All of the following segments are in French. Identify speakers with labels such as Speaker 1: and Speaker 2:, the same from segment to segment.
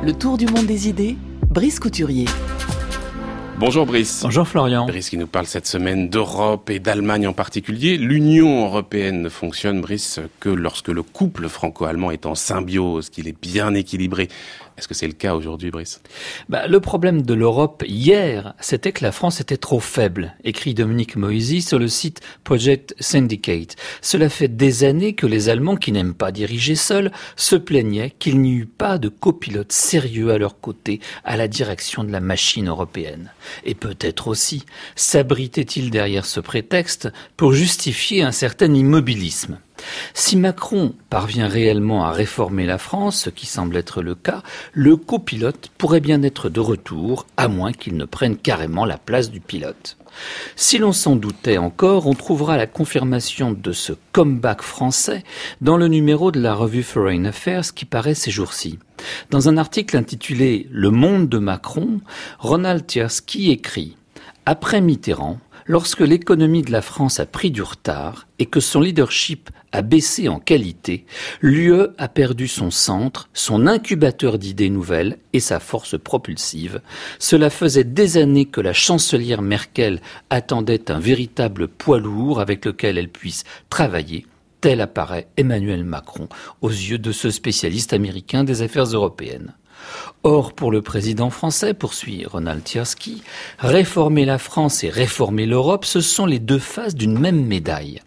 Speaker 1: Le tour du monde des idées, Brice Couturier.
Speaker 2: Bonjour Brice.
Speaker 3: Bonjour Florian.
Speaker 2: Brice qui nous parle cette semaine d'Europe et d'Allemagne en particulier. L'Union européenne ne fonctionne, Brice, que lorsque le couple franco-allemand est en symbiose, qu'il est bien équilibré. Est-ce que c'est le cas aujourd'hui, Brice?
Speaker 3: Bah, Le problème de l'Europe hier, c'était que la France était trop faible, écrit Dominique Moisy sur le site Project Syndicate. Cela fait des années que les Allemands, qui n'aiment pas diriger seuls, se plaignaient qu'il n'y eut pas de copilote sérieux à leur côté à la direction de la machine européenne. Et peut-être aussi s'abritait-il derrière ce prétexte pour justifier un certain immobilisme? Si Macron parvient réellement à réformer la France, ce qui semble être le cas, le copilote pourrait bien être de retour, à moins qu'il ne prenne carrément la place du pilote. Si l'on s'en doutait encore, on trouvera la confirmation de ce comeback français dans le numéro de la revue Foreign Affairs qui paraît ces jours-ci. Dans un article intitulé Le monde de Macron, Ronald Tiersky écrit Après Mitterrand, lorsque l'économie de la France a pris du retard et que son leadership a baissé en qualité, l'UE a perdu son centre, son incubateur d'idées nouvelles et sa force propulsive. Cela faisait des années que la chancelière Merkel attendait un véritable poids lourd avec lequel elle puisse travailler. Tel apparaît Emmanuel Macron aux yeux de ce spécialiste américain des affaires européennes. Or, pour le président français, poursuit Ronald Tiersky, réformer la France et réformer l'Europe, ce sont les deux faces d'une même médaille.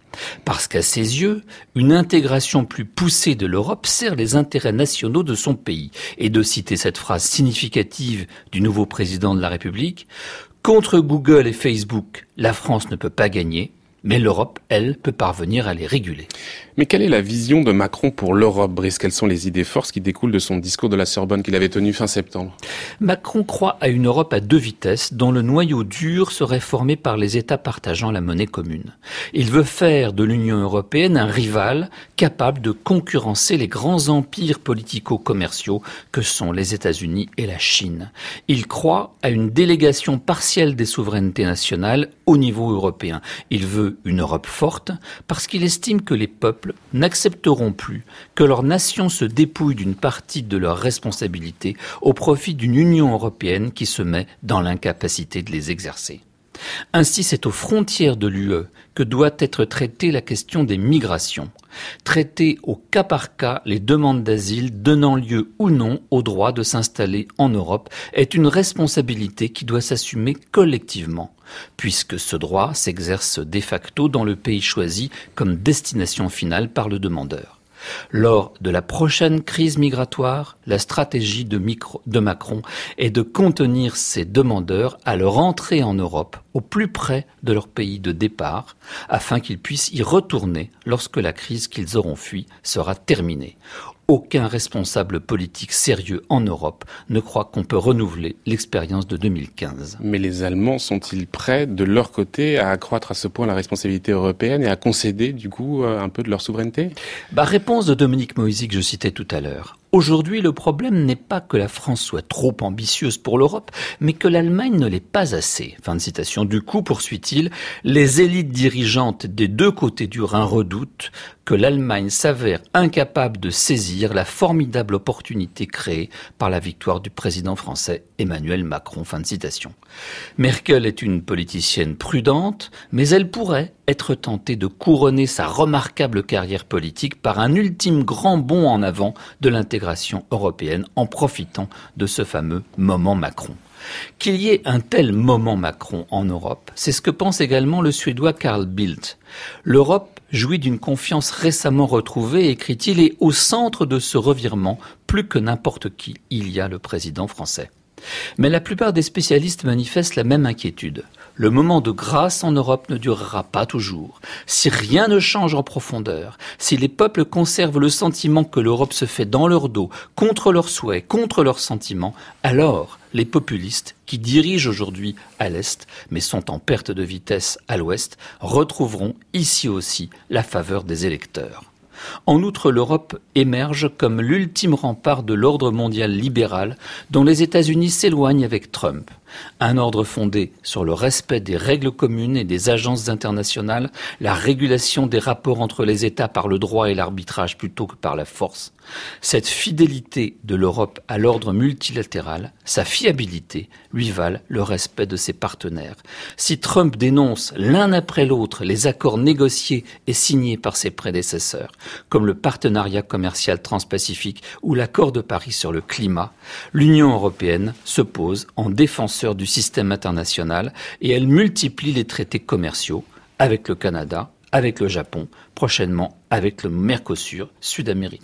Speaker 3: Parce qu'à ses yeux, une intégration plus poussée de l'Europe sert les intérêts nationaux de son pays. Et de citer cette phrase significative du nouveau président de la République, Contre Google et Facebook, la France ne peut pas gagner, mais l'Europe, elle, peut parvenir à les réguler.
Speaker 2: Mais quelle est la vision de Macron pour l'Europe, Brice? Quelles sont les idées forces qui découlent de son discours de la Sorbonne qu'il avait tenu fin septembre?
Speaker 3: Macron croit à une Europe à deux vitesses, dont le noyau dur serait formé par les États partageant la monnaie commune. Il veut faire de l'Union européenne un rival capable de concurrencer les grands empires politico-commerciaux que sont les États-Unis et la Chine. Il croit à une délégation partielle des souverainetés nationales au niveau européen. Il veut une Europe forte parce qu'il estime que les peuples n'accepteront plus que leur nation se dépouille d'une partie de leurs responsabilités au profit d'une Union européenne qui se met dans l'incapacité de les exercer. Ainsi, c'est aux frontières de l'UE que doit être traitée la question des migrations. Traiter au cas par cas les demandes d'asile donnant lieu ou non au droit de s'installer en Europe est une responsabilité qui doit s'assumer collectivement, puisque ce droit s'exerce de facto dans le pays choisi comme destination finale par le demandeur. Lors de la prochaine crise migratoire, la stratégie de, Macron est de contenir ces demandeurs à leur entrée en Europe au plus près de leur pays de départ, afin qu'ils puissent y retourner lorsque la crise qu'ils auront fui sera terminée. Aucun responsable politique sérieux en Europe ne croit qu'on peut renouveler l'expérience de 2015.
Speaker 2: Mais les Allemands sont-ils prêts de leur côté à accroître à ce point la responsabilité européenne et à concéder du coup euh, un peu de leur souveraineté?
Speaker 3: Bah, Réponse de Dominique Moisy que je citais tout à l'heure. Aujourd'hui, le problème n'est pas que la France soit trop ambitieuse pour l'Europe, mais que l'Allemagne ne l'est pas assez. Fin de citation. Du coup, poursuit-il, les élites dirigeantes des deux côtés du Rhin redoutent que l'Allemagne s'avère incapable de saisir la formidable opportunité créée par la victoire du président français Emmanuel Macron. Fin de citation. Merkel est une politicienne prudente, mais elle pourrait être tentée de couronner sa remarquable carrière politique par un ultime grand bond en avant de l'intégration européenne en profitant de ce fameux moment Macron. Qu'il y ait un tel moment Macron en Europe, c'est ce que pense également le Suédois Carl Bildt. L'Europe jouit d'une confiance récemment retrouvée, écrit-il, et au centre de ce revirement, plus que n'importe qui, il y a le président français. Mais la plupart des spécialistes manifestent la même inquiétude. Le moment de grâce en Europe ne durera pas toujours. Si rien ne change en profondeur, si les peuples conservent le sentiment que l'Europe se fait dans leur dos, contre leurs souhaits, contre leurs sentiments, alors les populistes, qui dirigent aujourd'hui à l'Est, mais sont en perte de vitesse à l'Ouest, retrouveront ici aussi la faveur des électeurs. En outre, l'Europe émerge comme l'ultime rempart de l'ordre mondial libéral dont les États-Unis s'éloignent avec Trump. Un ordre fondé sur le respect des règles communes et des agences internationales, la régulation des rapports entre les États par le droit et l'arbitrage plutôt que par la force. Cette fidélité de l'Europe à l'ordre multilatéral, sa fiabilité, lui valent le respect de ses partenaires. Si Trump dénonce l'un après l'autre les accords négociés et signés par ses prédécesseurs, comme le partenariat commercial transpacifique ou l'accord de Paris sur le climat, l'Union européenne se pose en du système international et elle multiplie les traités commerciaux avec le Canada, avec le Japon, prochainement avec le Mercosur sud-américain.